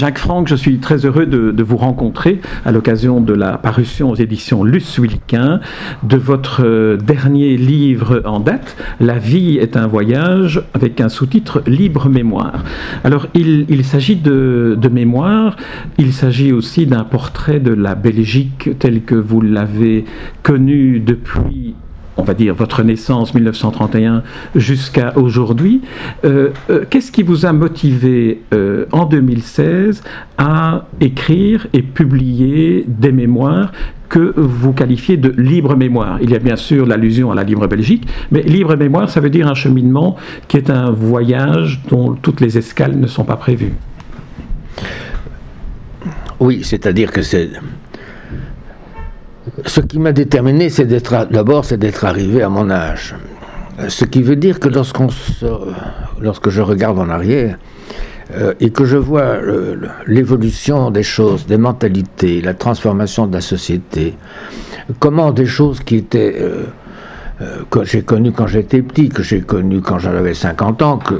Jacques Franck, je suis très heureux de, vous rencontrer à l'occasion de la parution aux éditions Luce Wilquin de votre euh, dernier livre en date, La vie est un voyage, avec un sous-titre Libre mémoire. Alors, il, s'agit de, de, mémoire, il s'agit aussi d'un portrait de la Belgique telle que vous l'avez connue depuis on va dire, votre naissance 1931 jusqu'à aujourd'hui. Euh, euh, qu'est-ce qui vous a motivé euh, en 2016 à écrire et publier des mémoires que vous qualifiez de libre mémoire. Il y a bien sûr l'allusion à la libre Belgique, mais libre mémoire, ça veut dire un cheminement qui est un voyage dont toutes les escales ne sont pas prévues. Oui, c'est-à-dire que c'est ce qui m'a déterminé, c'est d'être d'abord, c'est d'être arrivé à mon âge. Ce qui veut dire que lorsque je regarde en arrière euh, et que je vois l'évolution des choses, des mentalités, la transformation de la société, comment des choses qui étaient euh, euh, que j'ai connues quand j'étais petit, que j'ai connues quand j'avais 50 ans, que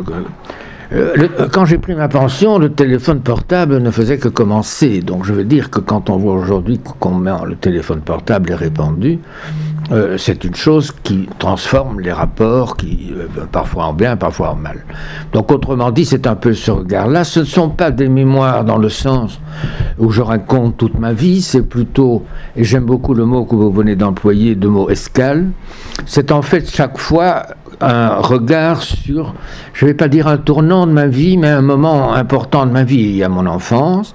euh, euh, quand j'ai pris ma pension, le téléphone portable ne faisait que commencer. Donc je veux dire que quand on voit aujourd'hui met le téléphone portable est répandu, euh, c'est une chose qui transforme les rapports, qui parfois en bien, parfois en mal. Donc autrement dit, c'est un peu ce regard-là. Ce ne sont pas des mémoires dans le sens où je raconte toute ma vie, c'est plutôt, et j'aime beaucoup le mot que vous venez d'employer, de mot escale, c'est en fait chaque fois un regard sur, je ne vais pas dire un tournant de ma vie, mais un moment important de ma vie. A mon enfance,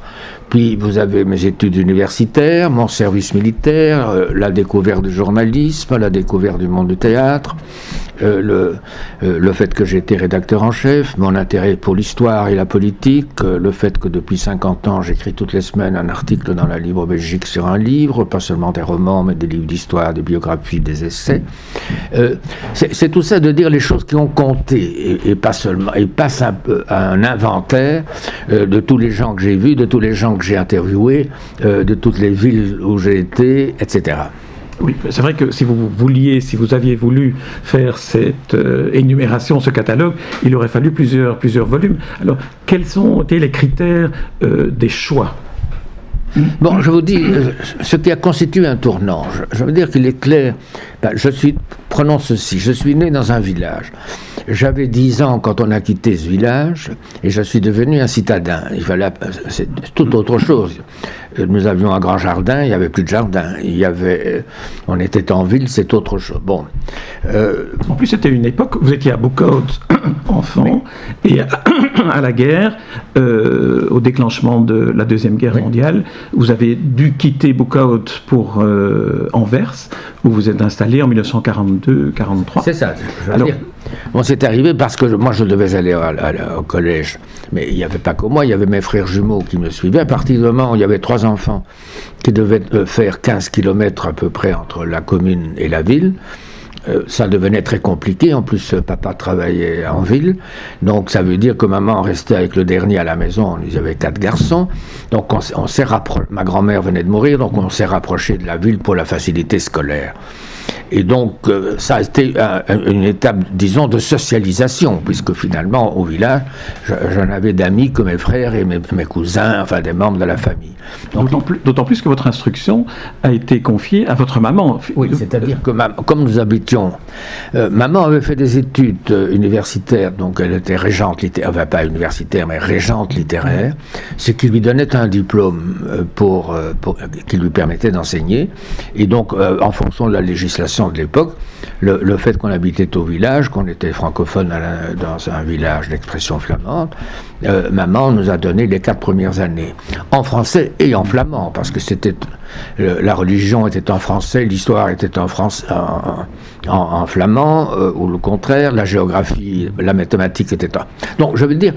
puis vous avez mes études universitaires, mon service militaire, euh, la découverte du journalisme, la découverte du monde du théâtre, euh, le, euh, le fait que j'étais rédacteur en chef, mon intérêt pour l'histoire et la politique, le fait que depuis 50 ans j'écris toutes les semaines un article dans la Libre Belgique sur un livre, pas seulement des romans, mais des livres d'histoire, des biographies, des essais. C'est tout ça de dire les choses qui ont compté et, pas seulement, et passe un, un inventaire de tous les gens que j'ai vus, de tous les gens que j'ai interviewé, euh, de toutes les villes où j'ai été, etc. Oui, c'est vrai que si vous vouliez, si vous aviez voulu faire cette euh, énumération, ce catalogue, il aurait fallu plusieurs, plusieurs volumes. Alors, quels ont été les critères euh, des choix? Bon, je vous dis, ce qui a constitué un tournant, je, veux dire qu'il est clair, ben, je suis, prenons ceci, je suis né dans un village. J'avais 10 ans quand on a quitté ce village et je suis devenu un citadin. Il fallait, c'est tout autre chose. Nous avions un grand jardin, il n'y avait plus de jardin. Il y avait, euh, on était en ville, c'est autre chose. Bon. Euh, en plus, c'était une époque, vous étiez à Bukout, enfant, et à, la guerre, euh, au déclenchement de la Deuxième Guerre mondiale, vous avez dû quitter Bukout pour Anvers, où vous êtes installé en 1942-43. C'est ça. Je veux dire, Bon, c'est arrivé parce que moi, je devais aller au collège. Mais il n'y avait pas que moi, il y avait mes frères jumeaux qui me suivaient. À partir du moment où il y avait trois enfants qui devaient euh, faire 15 km à peu près entre la commune et la ville, euh, ça devenait très compliqué. En plus, euh, papa travaillait en ville. Donc, ça veut dire que maman restait avec le dernier à la maison. Il y avait quatre garçons. Donc, on, on s'est Ma grand-mère venait de mourir, donc on s'est rapproché de la ville pour la facilité scolaire. Et donc, euh, ça a été une étape, disons, de socialisation, puisque finalement, au village, j'en avais d'amis que mes frères et mes, cousins, enfin des membres de la famille. D'autant plus, que votre instruction a été confiée à votre maman. Oui, c'est-à-dire que comme nous habitions, euh, maman avait fait des études euh, universitaires, donc elle était régente littéraire, enfin pas universitaire, mais régente littéraire, ce qui lui donnait un diplôme pour, pour qui lui permettait d'enseigner. Et donc, en fonction de la législation, de l'époque, le, fait qu'on habitait au village, qu'on était francophone dans un village d'expression flamande, euh, maman nous a donné les quatre premières années, en français et en flamand, parce que c'était la religion était en français, l'histoire était en, France, en, flamand, ou le contraire, la géographie, la mathématique était en... Donc je veux dire,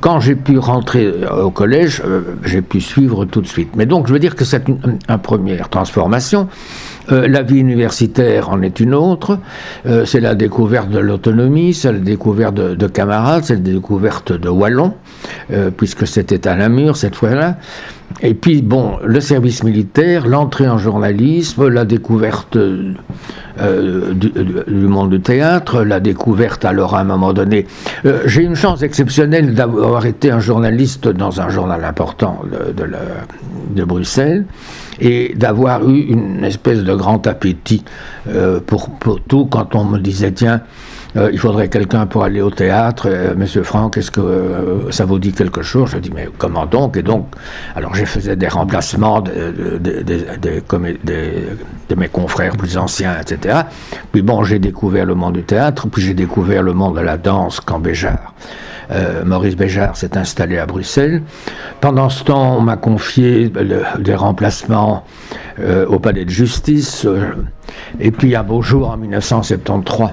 quand j'ai pu rentrer au collège, j'ai pu suivre tout de suite. Mais donc je veux dire que c'est une, une première transformation. Euh, la vie universitaire en est une autre. Euh, c'est la découverte de l'autonomie, c'est la découverte de, camarades, c'est la découverte de Wallon, euh, puisque c'était à Namur cette fois-là. Et puis, bon, le service militaire, l'entrée en journalisme, la découverte du, monde du théâtre, la découverte alors à un moment donné. J'ai une chance exceptionnelle d'avoir été un journaliste dans un journal important de, Bruxelles et d'avoir eu une espèce de grand appétit euh, pour, tout quand on me disait tiens euh, il faudrait quelqu'un pour aller au théâtre. Euh, Monsieur Franck, est-ce que ça vous dit quelque chose? Je dis, mais comment donc? Et donc, alors je faisais des remplacements de, mes confrères plus anciens, etc. Puis bon, j'ai découvert le monde du théâtre, puis j'ai découvert le monde de la danse quand Béjart. Euh, Maurice Béjart s'est installé à Bruxelles. Pendant ce temps, on m'a confié des remplacements euh, au palais de justice. Euh, et puis un beau jour, en 1973,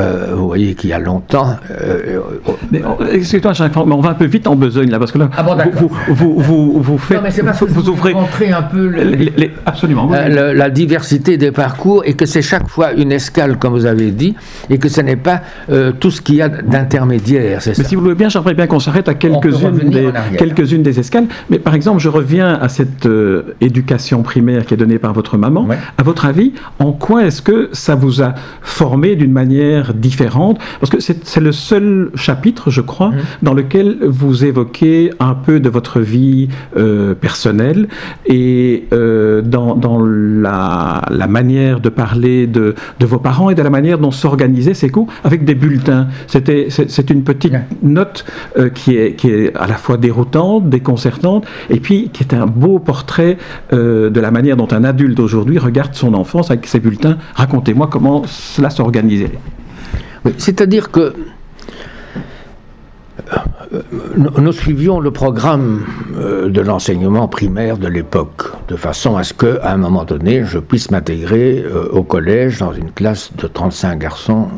euh, vous voyez qu'il y a longtemps. Euh, euh, mais excusez-moi, mais on va un peu vite en besogne là, parce que là, ah vous, vous, vous, vous, faites, vous, vous ouvrez un peu les, absolument la diversité des parcours et que c'est chaque fois une escale, comme vous avez dit, et que ce n'est pas tout ce qu'il y a d'intermédiaire. Mais si vous voulez bien, j'aimerais bien qu'on s'arrête à quelques-unes des, quelques des escales. Mais par exemple, je reviens à cette éducation primaire qui est donnée par votre maman. À votre avis, en quoi est-ce que ça vous a formé d'une manière différente Parce que c'est le seul chapitre, je crois, mmh. dans lequel vous évoquez un peu de votre vie euh, personnelle et euh, dans, dans la, la, manière de parler de, de, vos parents et de la manière dont s'organisaient ces cours avec des bulletins. C'est une petite note euh, qui, est, qui est à la fois déroutante, déconcertante, et puis qui est un beau portrait de la manière dont un adulte aujourd'hui regarde son enfance avec ses bulletins. Racontez-moi comment cela s'organisait. C'est-à-dire que euh, nous suivions le programme euh, de l'enseignement primaire de l'époque, de façon à ce qu'à un moment donné, je puisse m'intégrer euh, au collège dans une classe de 35 garçons.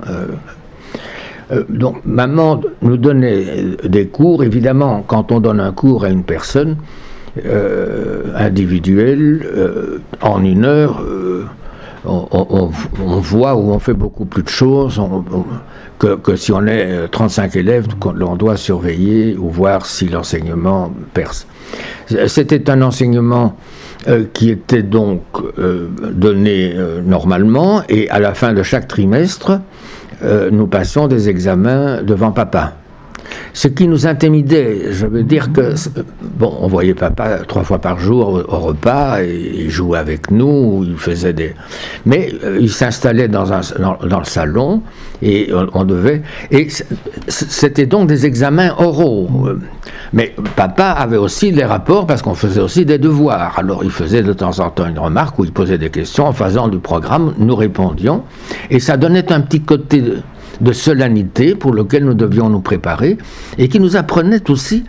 donc, maman nous donnait des cours. Évidemment, quand on donne un cours à une personne individuelle, en une heure, on, voit où on fait beaucoup plus de choses que, si on est 35 euh, élèves, on doit surveiller ou voir si l'enseignement perce. C'était un enseignement euh, qui était donc euh, donné normalement et à la fin de chaque trimestre, nous passions des examens devant papa ce qui nous intimidait. Je veux dire que, bon, on voyait papa trois fois par jour au, repas, et il jouait avec nous, il faisait des. Mais euh, il s'installait dans, un, dans, le salon, et on, devait. Et c'était donc des examens oraux. Mais papa avait aussi des rapports parce qu'on faisait aussi des devoirs. Alors il faisait de temps en temps une remarque où il posait des questions. En faisant du programme, nous répondions. Et ça donnait un petit côté de de solennité pour lequel nous devions nous préparer et qui nous apprenait aussi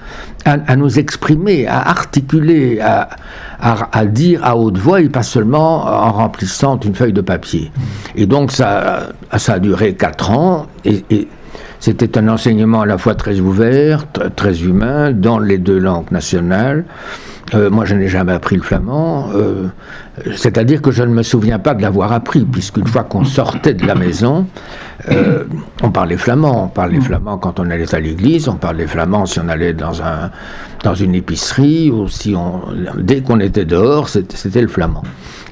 à, nous exprimer, à articuler, à, dire à haute voix et pas seulement en remplissant une feuille de papier. Et donc ça a duré quatre ans et, c'était un enseignement à la fois très ouvert, très humain, dans les deux langues nationales. Euh, moi, je n'ai jamais appris le flamand. Euh, c'est-à-dire que je ne me souviens pas de l'avoir appris, puisqu'une fois qu'on sortait de la maison, euh, on parlait flamand. On parlait flamand quand on allait à l'église, on parlait flamand si on allait dans, un, dans une épicerie, ou si on, dès qu'on était dehors, c'était le flamand.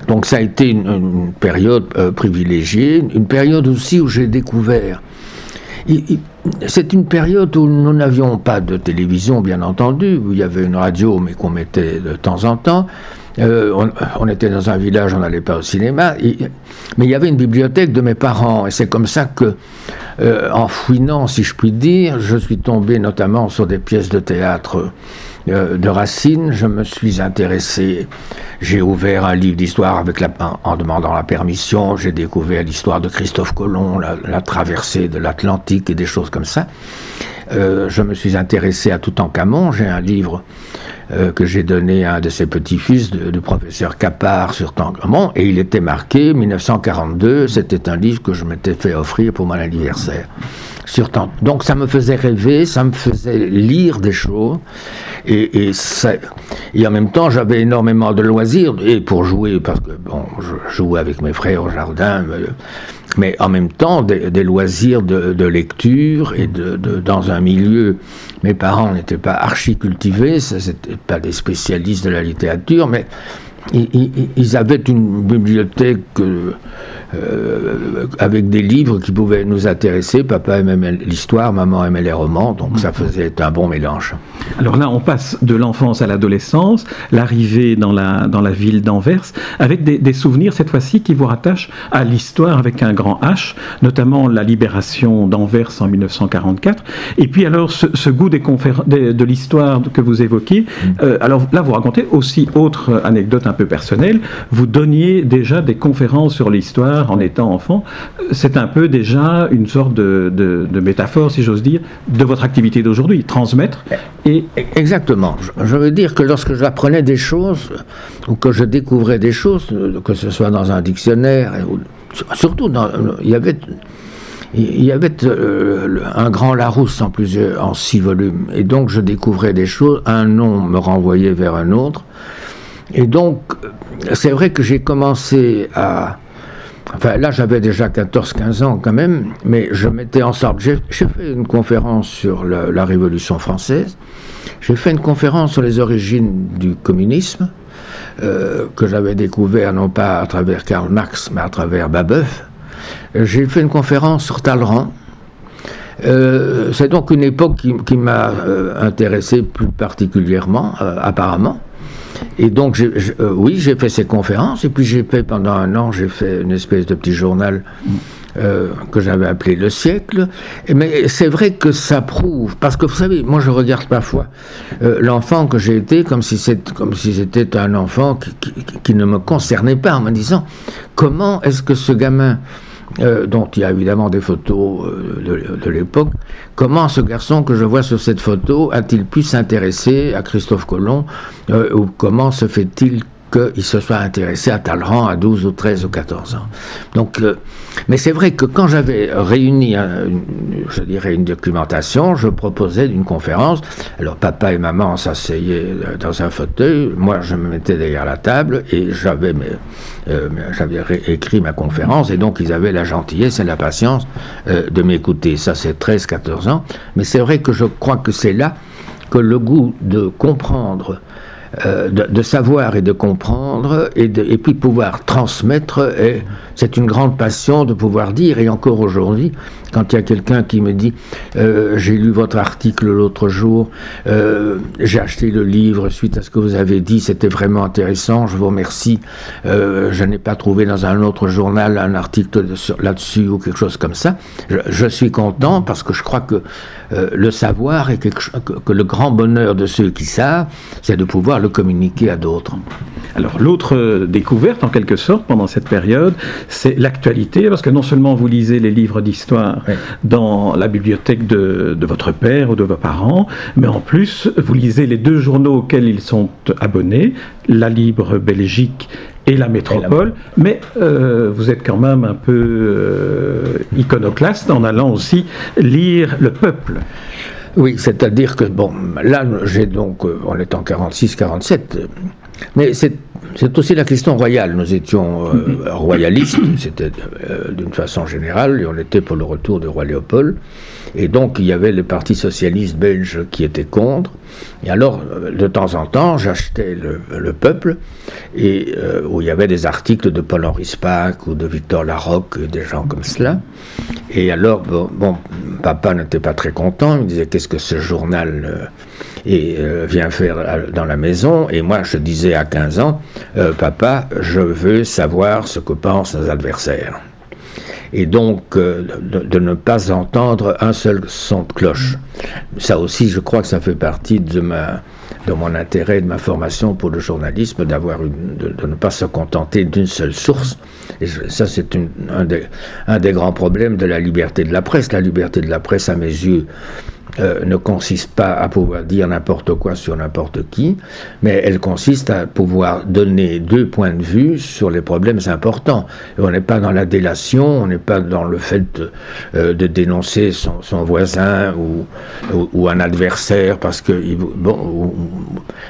Donc ça a été une, période privilégiée, une période aussi où j'ai découvert. C'est une période où nous n'avions pas de télévision, bien entendu, où il y avait une radio, mais qu'on mettait de temps en temps. Euh, on, était dans un village, on n'allait pas au cinéma, mais il y avait une bibliothèque de mes parents, et c'est comme ça que, euh, en fouinant, si je puis dire, je suis tombé notamment sur des pièces de théâtre de Racine. Je me suis intéressé, j'ai ouvert un livre d'histoire avec la, en demandant la permission, j'ai découvert l'histoire de Christophe Colomb, la, traversée de l'Atlantique et des choses comme ça. je me suis intéressé à Toutankhamon, j'ai un livre euh, que j'ai donné à un de ses petits-fils, du professeur Capard sur Tangamont, et il était marqué 1942, c'était un livre que je m'étais fait offrir pour mon anniversaire. Donc ça me faisait rêver, ça me faisait lire des choses, et, et, et en même temps j'avais énormément de loisirs, et pour jouer, parce que bon, je jouais avec mes frères au jardin, mais en même temps des, loisirs de, lecture et de, dans un milieu. Mes parents n'étaient pas archi cultivés, ce n'étaient pas des spécialistes de la littérature, mais ils, avaient une bibliothèque euh, euh, avec des livres qui pouvaient nous intéresser. Papa aimait l'histoire, maman aimait les romans, donc ça faisait un bon mélange. Alors là, on passe de l'enfance à l'adolescence, l'arrivée dans la, dans la ville d'Anvers, avec des, souvenirs cette fois-ci qui vous rattachent à l'histoire avec un grand H, notamment la libération d'Anvers en 1944. Et puis alors ce, goût des de, de l'histoire que vous évoquiez. Mm. Euh, alors là, vous racontez aussi autre anecdote un peu personnelle. Vous donniez déjà des conférences sur l'histoire en étant enfant, c'est un peu déjà une sorte de, métaphore, si j'ose dire, de votre activité d'aujourd'hui, transmettre et... Exactement. Je veux dire que lorsque j'apprenais des choses, ou que je découvrais des choses, que ce soit dans un dictionnaire, surtout dans, il y avait... Il y avait euh, un grand Larousse en plusieurs, en six volumes, et donc je découvrais des choses. Un nom me renvoyait vers un autre, et donc c'est vrai que j'ai commencé à, Enfin, là, j'avais déjà 14-15 ans quand même, mais je m'étais en sorte. J'ai fait une conférence sur la, Révolution française. J'ai fait une conférence sur les origines du communisme, euh, que j'avais découvert non pas à travers Karl Marx, mais à travers Babeuf. J'ai fait une conférence sur Talleyrand. Euh, c'est donc une époque qui, m'a euh, intéressé plus particulièrement, apparemment. Et donc, euh, oui, j'ai fait ces conférences, et puis j'ai fait pendant un an, j'ai fait une espèce de petit journal euh, que j'avais appelé Le siècle. mais c'est vrai que ça prouve, parce que vous savez, moi je regarde parfois euh, l'enfant que j'ai été comme si c'était un enfant qui, ne me concernait pas, en me disant comment est-ce que ce gamin euh, dont il y a évidemment des photos euh, de, l'époque. Comment ce garçon que je vois sur cette photo a-t-il pu s'intéresser à Christophe Colomb euh, ou comment se fait-il qu'il se soit intéressé à Talleyrand à 12 ou 13 ou 14 ans. Donc, euh, mais c'est vrai que quand j'avais réuni, je dirais, une documentation, je proposais une conférence. Alors, papa et maman s'asseyaient dans un fauteuil, moi je me mettais derrière la table et j'avais euh, j'avais écrit ma conférence et donc ils avaient la gentillesse et la patience euh, de m'écouter. Ça, c'est 13-14 ans. Mais c'est vrai que je crois que c'est là que le goût de comprendre euh, de, savoir et de comprendre et, de, puis pouvoir transmettre. c'est une grande passion de pouvoir dire. Et encore aujourd'hui, quand il y a quelqu'un qui me dit euh, J'ai lu votre article l'autre jour, euh, j'ai acheté le livre suite à ce que vous avez dit, c'était vraiment intéressant, je vous remercie. je n'ai pas trouvé dans un autre journal un article là-dessus ou quelque chose comme ça. Je, suis content parce que je crois que le savoir est quelque chose, que le grand bonheur de ceux qui savent, c'est de pouvoir le communiquer à d'autres. Alors l'autre découverte en quelque sorte pendant cette période, c'est l'actualité, parce que non seulement vous lisez les livres d'histoire dans la bibliothèque de, votre père ou de vos parents, mais en plus vous lisez les deux journaux auxquels ils sont abonnés, La Libre Belgique et La Métropole, mais euh, vous êtes quand même un peu euh, iconoclaste en allant aussi lire Le Peuple. Oui, c'est-à-dire que, bon, là, j'ai donc, euh, on est en 46-47, mais c'est aussi la question royale. Nous étions euh, royalistes, c'était euh, d'une façon générale, et on était pour le retour du roi Léopold. Et donc, il y avait le Parti socialiste belge qui était contre. Et alors, de temps en temps, j'achetais le, Peuple, et, où il y avait des articles de Paul-Henri Spaak ou de Victor Larocque, des gens comme cela. Et alors, bon, papa n'était pas très content, il me disait qu'est-ce que ce journal euh, euh, vient faire dans la maison? Et moi, je disais à 15 ans, euh, papa, je veux savoir ce que pensent nos adversaires. Et donc, de, ne pas entendre un seul son de cloche. Ça aussi, je crois que ça fait partie de mon intérêt, de ma formation pour le journalisme, d'avoir de, ne pas se contenter d'une seule source. Et ça, c'est un des grands problèmes de la liberté de la presse. La liberté de la presse, à mes yeux, euh, ne consiste pas à pouvoir dire n'importe quoi sur n'importe qui, mais elle consiste à pouvoir donner deux points de vue sur les problèmes importants. on n'est pas dans la délation, on n'est pas dans le fait de, euh, dénoncer son, voisin ou, ou, un adversaire, parce que bon,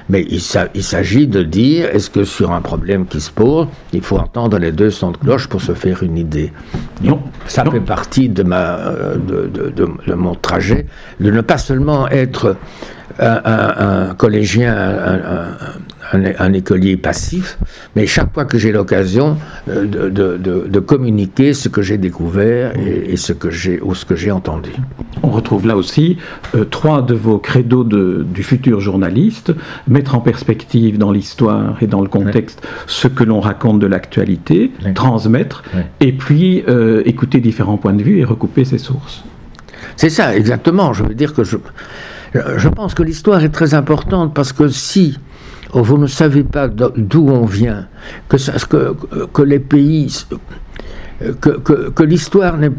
mais il, il s'agit de dire est-ce que sur un problème qui se pose, il faut entendre les deux sons de cloche pour se faire une idée. Non, ça fait partie de ma euh, de, de, de mon trajet de ne pas seulement être un, collégien, un, écolier passif, mais chaque fois que j'ai l'occasion euh, de, communiquer ce que j'ai découvert et, ce que j'ai ou ce que j'ai entendu. On retrouve là aussi euh, trois de vos credos du futur journaliste mettre en perspective dans l'histoire et dans le contexte ce que l'on raconte de l'actualité, transmettre, et puis euh, écouter différents points de vue et recouper ses sources. C'est ça, exactement. Je veux dire que je, je pense que l'histoire est très importante parce que si vous ne savez pas d'où on vient, que, que, que les pays que, que, l'histoire n'est.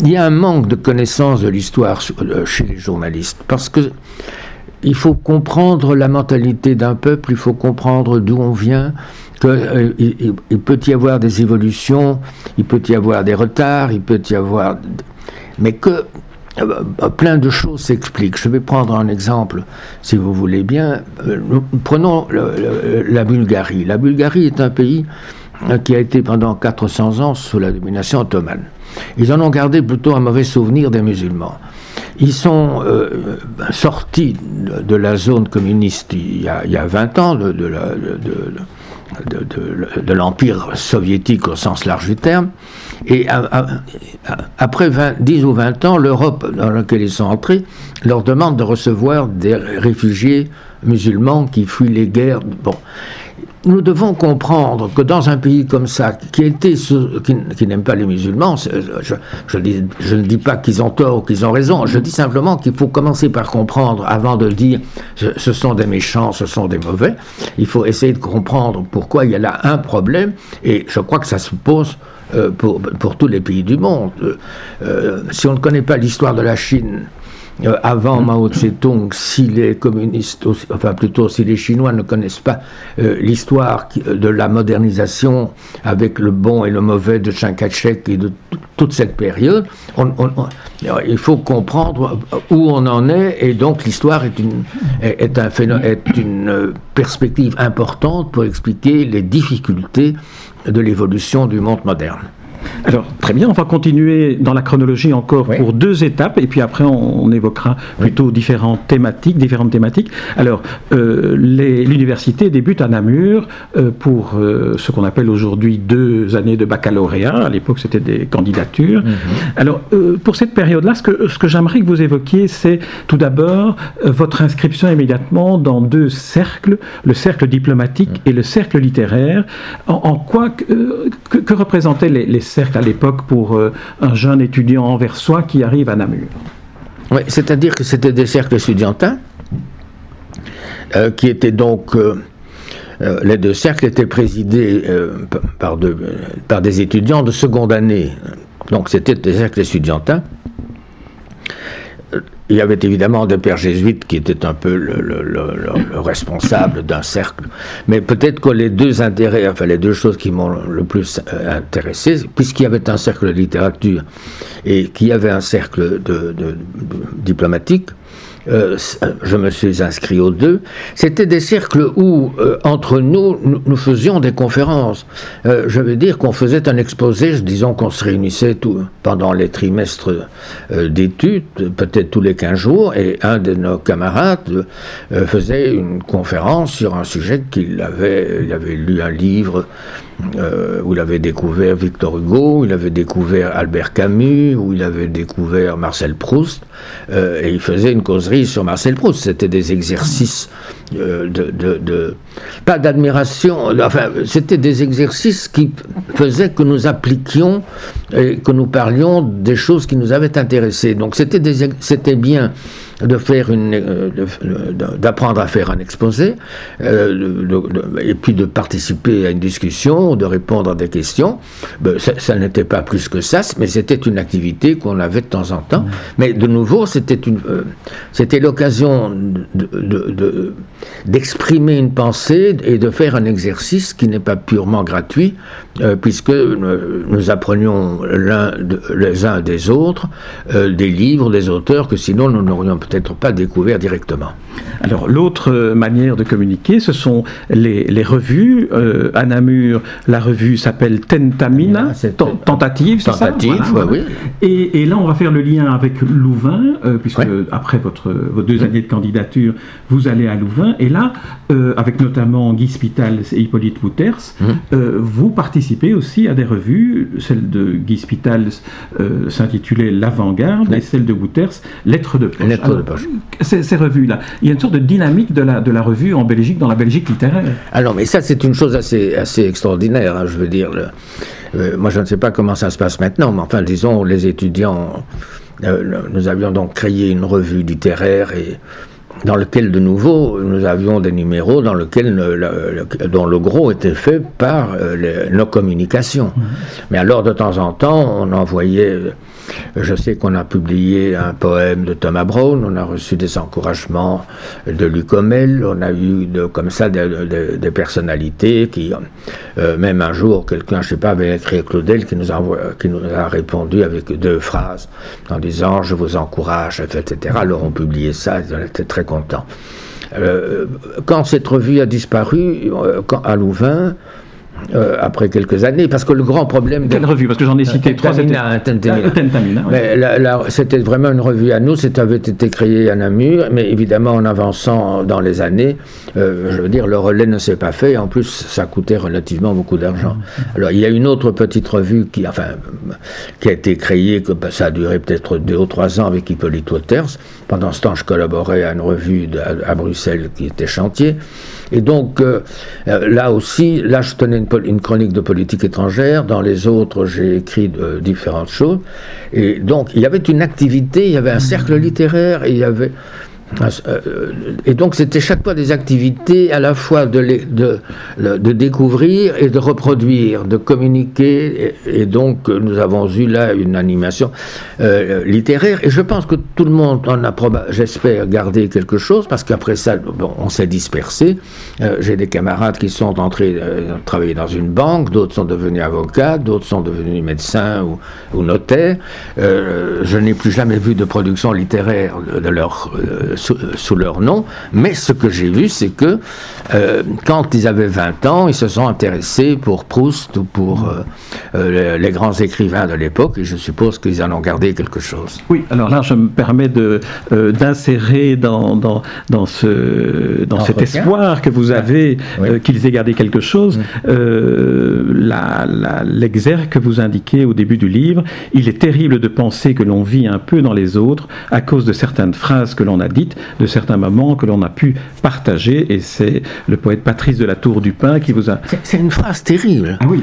Il y a un manque de connaissance de l'histoire chez les journalistes, parce que il faut comprendre la mentalité d'un peuple, il faut comprendre d'où on vient, qu'il euh, il, peut y avoir des évolutions, il peut y avoir des retards, il peut y avoir mais que euh, euh, plein de choses s'expliquent. Je vais prendre un exemple, si vous voulez bien. Prenons la Bulgarie. La Bulgarie est un pays qui a été pendant 400 ans sous la domination ottomane. Ils en ont gardé plutôt un mauvais souvenir des musulmans. Ils sont sortis de, la zone communiste il y a, 20 ans, de, de l'Empire soviétique au sens large du terme. Et après 10 ou 20 ans, l'Europe dans laquelle ils sont entrés leur demande de recevoir des réfugiés musulmans qui fuient les guerres. Bon. Nous devons comprendre que dans un pays comme ça, qui, n'aime pas les musulmans, je, je, ne dis pas qu'ils ont tort ou qu'ils ont raison, je dis simplement qu'il faut commencer par comprendre avant de dire ce, sont des méchants, ce sont des mauvais. Il faut essayer de comprendre pourquoi il y a là un problème, et je crois que ça se pose euh, pour, pour, tous les pays du monde. Euh, si on ne connaît pas l'histoire de la Chine, euh, avant Mao Tse-tung, si les communistes, enfin plutôt si les Chinois ne connaissent pas l'histoire de la modernisation avec le bon et le mauvais de Chiang Kai-shek et de toute cette période, il faut comprendre où on en est et donc l'histoire est une perspective importante pour expliquer les difficultés de l'évolution du monde moderne. Alors, très bien, on va continuer dans la chronologie encore pour deux étapes, et puis après on, évoquera plutôt différentes thématiques, différentes thématiques. Alors, euh, l'université débute à Namur euh, pour euh, ce qu'on appelle aujourd'hui deux années de baccalauréat. À l'époque, c'était des candidatures. Mhm. Alors, pour cette période-là, ce que, ce que j'aimerais que vous évoquiez, c'est tout d'abord votre inscription immédiatement dans deux cercles, le cercle diplomatique mhm. et le cercle littéraire. En, quoi, que, que, représentaient les, les cercles à l'époque pour euh, un jeune étudiant anversois qui arrive à Namur. Oui, c'est-à-dire que c'était des cercles estudiantins euh, qui étaient donc. Euh, les deux cercles étaient présidés par, par des étudiants de seconde année. Donc c'était des cercles estudiantins il y avait évidemment des pères jésuites qui étaient un peu le, responsable d'un cercle. Mais peut-être que les deux intérêts, enfin les deux choses qui m'ont le plus euh, intéressé, puisqu'il y avait un cercle de littérature et qu'il y avait un cercle de diplomatique, euh, je me suis inscrit aux deux, c'était des cercles où, euh, entre nous, nous, faisions des conférences. Euh, je veux dire qu'on faisait un exposé, disons qu'on se réunissait tout, pendant les trimestres d'études, peut-être tous les 15 jours, et un de nos camarades faisait une conférence sur un sujet qu'il avait, il avait lu un livre où il avait découvert Victor Hugo, où il avait découvert Albert Camus, où il avait découvert Marcel Proust, et il faisait une causerie sur Marcel Proust. C'était des exercices euh, de, pas d'admiration, enfin, c'était des exercices qui faisaient que nous appliquions et que nous parlions des choses qui nous avaient intéressés. Donc c'était c'était bien de faire une, euh, d'apprendre à faire un exposé, euh, et puis de participer à une discussion, de répondre à des questions. Ben, ça, n'était pas plus que ça, mais c'était une activité qu'on avait de temps en temps. Mais de nouveau, c'était une, euh, c'était l'occasion de, d'exprimer une pensée et de faire un exercice qui n'est pas purement gratuit, puisque nous apprenions l'un les uns des autres des livres, des auteurs que sinon nous n'aurions peut-être pas découvert directement. Alors l'autre manière de communiquer, ce sont les, revues. Euh, à Namur, la revue s'appelle Tentamina, tentative, c'est ça oui. Et, là, on va faire le lien avec Louvain, euh, puisque après votre, vos deux années de candidature, vous allez à Louvain. Et là, euh, avec notamment Guy Spitals et Hippolyte Wouters, hum. vous participez aussi à des revues. Celle de Guy Spitals s'intitulait L'Avant-Garde et celle de Wouters, Lettres de poche. Ces, revues-là, il y a une sorte de dynamique de la, de la revue en Belgique, dans la Belgique littéraire. Alors, mais ça, c'est une chose assez, assez extraordinaire, hein, je veux dire. Euh, moi, je ne sais pas comment ça se passe maintenant, mais enfin, disons, les étudiants, euh, nous avions donc créé une revue littéraire et dans lequel de nouveau nous avions des numéros dans lequel dont le gros était fait par euh, nos communications. Mmh. Mais alors de temps en temps, on envoyait je sais qu'on a publié un poème de Thomas Brown, on a reçu des encouragements de Luc on a eu comme ça des, personnalités qui, euh, même un jour, quelqu'un, je sais pas, avait écrit Claudel qui nous, a, répondu avec deux phrases en disant Je vous encourage, etc. Alors on publiait ça, on était très contents. Euh, quand cette revue a disparu, euh, à Louvain, euh, après quelques années, parce que le grand problème... Quelle revue? Parce que j'en ai cité trois. Mais c'était vraiment une revue à nous, avait été créé à Namur, mais évidemment en avançant dans les années, euh, je veux dire, le relais ne s'est pas fait, en plus ça coûtait relativement beaucoup d'argent. Alors il y a une autre petite revue qui, enfin, qui a été créée, que, bah, ça a duré peut-être deux ou trois ans avec Hippolyte Waters. Pendant ce temps, je collaborais à une revue à, Bruxelles qui était chantier. Et donc, euh, là aussi, là je tenais une une chronique de politique étrangère, dans les autres j'ai écrit de, différentes choses. Et donc il y avait une activité, il y avait un cercle littéraire, il y avait et donc c'était chaque fois des activités à la fois de, de, de découvrir et de reproduire, de communiquer. Et, donc nous avons eu là une animation euh, littéraire. Et je pense que tout le monde en a, j'espère, gardé quelque chose, parce qu'après ça, on s'est dispersé. Euh, j'ai des camarades qui sont entrés travailler dans une banque, d'autres sont devenus avocats, d'autres sont devenus médecins ou, ou notaires. je n'ai plus jamais vu de production littéraire de leur sous, leur nom, mais ce que j'ai vu, c'est que euh, quand ils avaient 20 ans, ils se sont intéressés pour Proust ou pour euh, euh, les, grands écrivains de l'époque, et je suppose qu'ils en ont gardé quelque chose. Oui, alors là, je me permets d'insérer dans, dans, dans, ce, dans cet espoir que vous avez qu'ils aient gardé quelque chose, mm. l'exergue que vous indiquez au début du livre, il est terrible de penser que l'on vit un peu dans les autres à cause de certaines phrases que l'on a dites de certains moments que l'on a pu partager. Et c'est le poète Patrice de la Tour du Pin qui vous a. C'est une phrase terrible. Ah oui.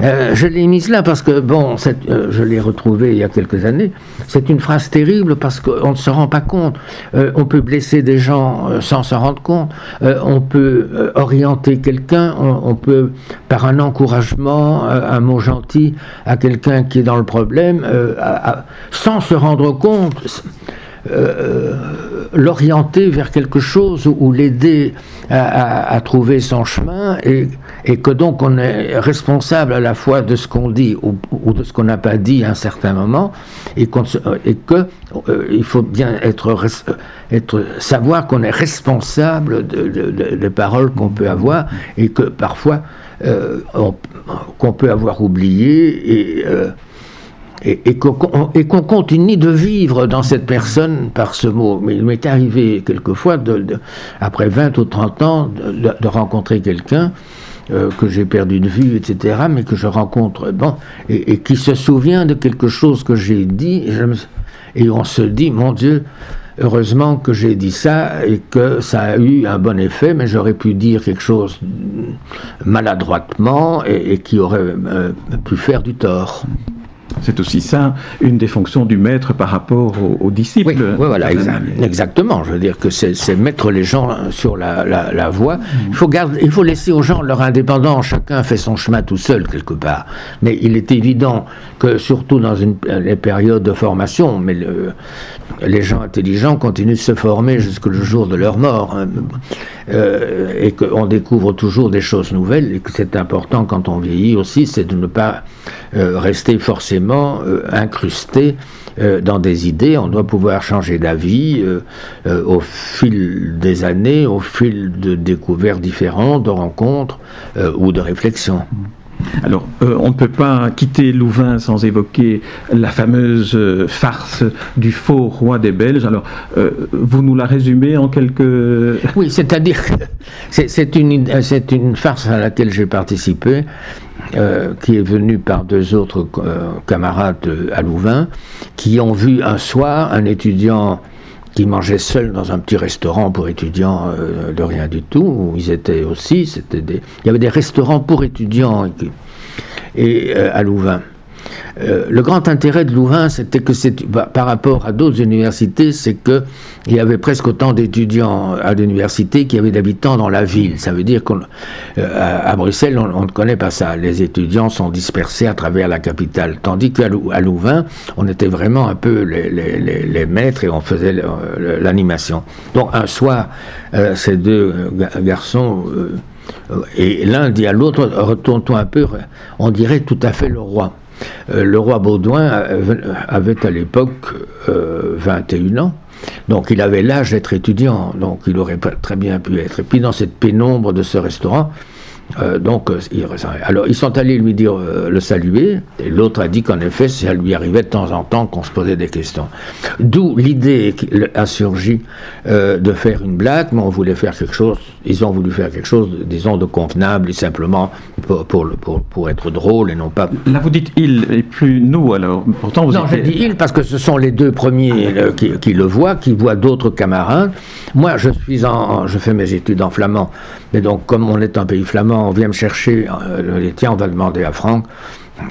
Euh, je l'ai mise là parce que, bon, euh, je l'ai retrouvée il y a quelques années. C'est une phrase terrible parce qu'on ne se rend pas compte. Euh, on peut blesser des gens sans s'en rendre compte. on peut orienter quelqu'un. On, peut, par un encouragement, un mot gentil à quelqu'un qui est dans le problème, sans se rendre compte euh, l'orienter vers quelque chose ou l'aider à, trouver son chemin et, que donc on est responsable à la fois de ce qu'on dit ou, de ce qu'on n'a pas dit à un certain moment et, qu et que euh, il faut bien être, savoir qu'on est responsable de, des paroles qu'on peut avoir et que parfois euh, qu'on peut avoir oublié et et, qu'on continue de vivre dans cette personne par ce mot. Mais il m'est arrivé quelquefois, après 20 ou 30 ans, de, rencontrer quelqu'un euh, que j'ai perdu de vue, etc., mais que je rencontre, bon, et, qui se souvient de quelque chose que j'ai dit, et, on se dit, mon Dieu, heureusement que j'ai dit ça et que ça a eu un bon effet, mais j'aurais pu dire quelque chose maladroitement et, qui aurait euh, pu faire du tort. C'est aussi ça, une des fonctions du maître par rapport aux, disciples. Oui, voilà, exactement. Je veux dire que c'est mettre les gens sur la, voie. Mm. Il, faut garder, il faut laisser aux gens leur indépendance. Chacun fait son chemin tout seul, quelque part. Mais il est évident que, surtout dans une, les périodes de formation, mais les gens intelligents continuent de se former jusqu'au jour de leur mort. Hein. Euh, et qu'on découvre toujours des choses nouvelles, et que c'est important quand on vieillit aussi, c'est de ne pas euh, rester forcément euh, incrusté dans des idées. On doit pouvoir changer d'avis au fil des années, au fil de découvertes différentes, de rencontres ou de réflexions. Alors, euh, on ne peut pas quitter Louvain sans évoquer la fameuse euh, farce du faux roi des Belges. Alors, euh, vous nous la résumez en quelques... Oui, c'est-à-dire c'est une, une farce à laquelle j'ai participé, qui est venue par deux autres camarades à Louvain, qui ont vu un soir un étudiant qui mangeait seul dans un petit restaurant pour étudiants de rien du tout, où ils étaient aussi, c'était des, il y avait des restaurants pour étudiants et, euh, à Louvain. Euh, le grand intérêt de Louvain, c'était que bah, par rapport à d'autres universités, c'est que il y avait presque autant d'étudiants à l'université qu'il y avait d'habitants dans la ville. Ça veut dire qu'à euh, Bruxelles, on, ne connaît pas ça. Les étudiants sont dispersés à travers la capitale, tandis qu'à Louvain, on était vraiment un peu les, maîtres et on faisait l'animation. Donc un soir, ces deux garçons et l'un dit à l'autre, retourne-toi un peu, on dirait tout à fait le roi. Euh, le roi Baudouin avait à l'époque 21 euh, ans, donc il avait l'âge d'être étudiant, donc il aurait très bien pu être. Et puis dans cette pénombre de ce restaurant, euh, donc, euh, alors ils sont allés lui dire euh, le saluer, et l'autre a dit qu'en effet, ça lui arrivait de temps en temps qu'on se posait des questions. D'où l'idée a surgi de faire une blague, mais on voulait faire quelque chose, ils ont voulu faire quelque chose, disons, de convenable et simplement pour, pour, pour, être drôle et non pas. Là, vous dites il et plus nous, alors. Pourtant, vous Non, j'ai dit il parce que ce sont les deux premiers qui, qui, le voient, qui voient d'autres camarades. Moi, je suis en, je fais mes études en flamand, mais donc, comme on est un pays flamand, on vient me chercher, euh, tiens, on va demander à Franck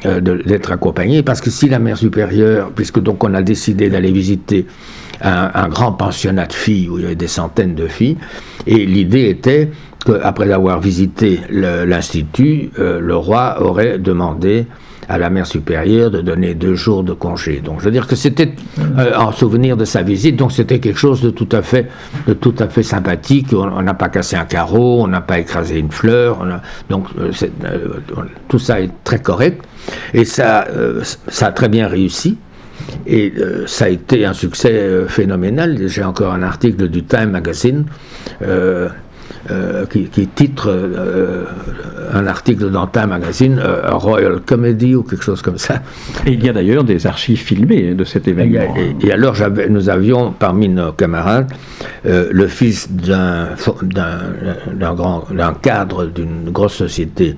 euh, d'être accompagné, parce que si la mère supérieure, puisque donc on a décidé d'aller visiter un, grand pensionnat de filles où il y avait des centaines de filles, et l'idée était qu'après avoir visité l'institut, euh, le roi aurait demandé à la mère supérieure de donner deux jours de congé. Donc, je veux dire que c'était euh, en souvenir de sa visite, donc c'était quelque chose de tout à fait, de tout à fait sympathique. On n'a pas cassé un carreau, on n'a pas écrasé une fleur, donc euh, euh, tout ça est très correct et ça, ça a très bien réussi. Et ça a été un succès phénoménal. J'ai encore un article du Time Magazine qui, titre euh, un article dans Time Magazine, euh, Royal Comedy ou quelque chose comme ça. Et il y a d'ailleurs des archives filmées de cet événement. Et, alors nous avions parmi nos camarades le fils d'un grand d'un cadre d'une grosse société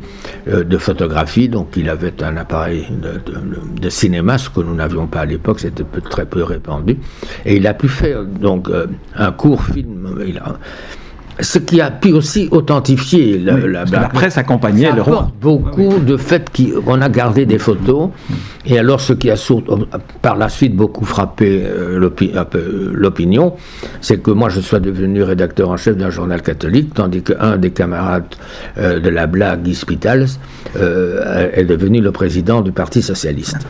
de photographie, donc il avait un appareil de, de cinéma, ce que nous n'avions pas à l'époque, c'était très peu répandu, et il a pu faire donc un court film. Il a, ce qui a pu aussi authentifier la, la, presse accompagnait le roi. Beaucoup de fait qu'on a gardé des photos. Et alors, ce qui a par la suite beaucoup frappé euh, l'opinion, c'est que moi je sois devenu rédacteur en chef d'un journal catholique, tandis qu'un des camarades euh, de la blague, Guy Spitals, euh, est devenu le président du Parti socialiste.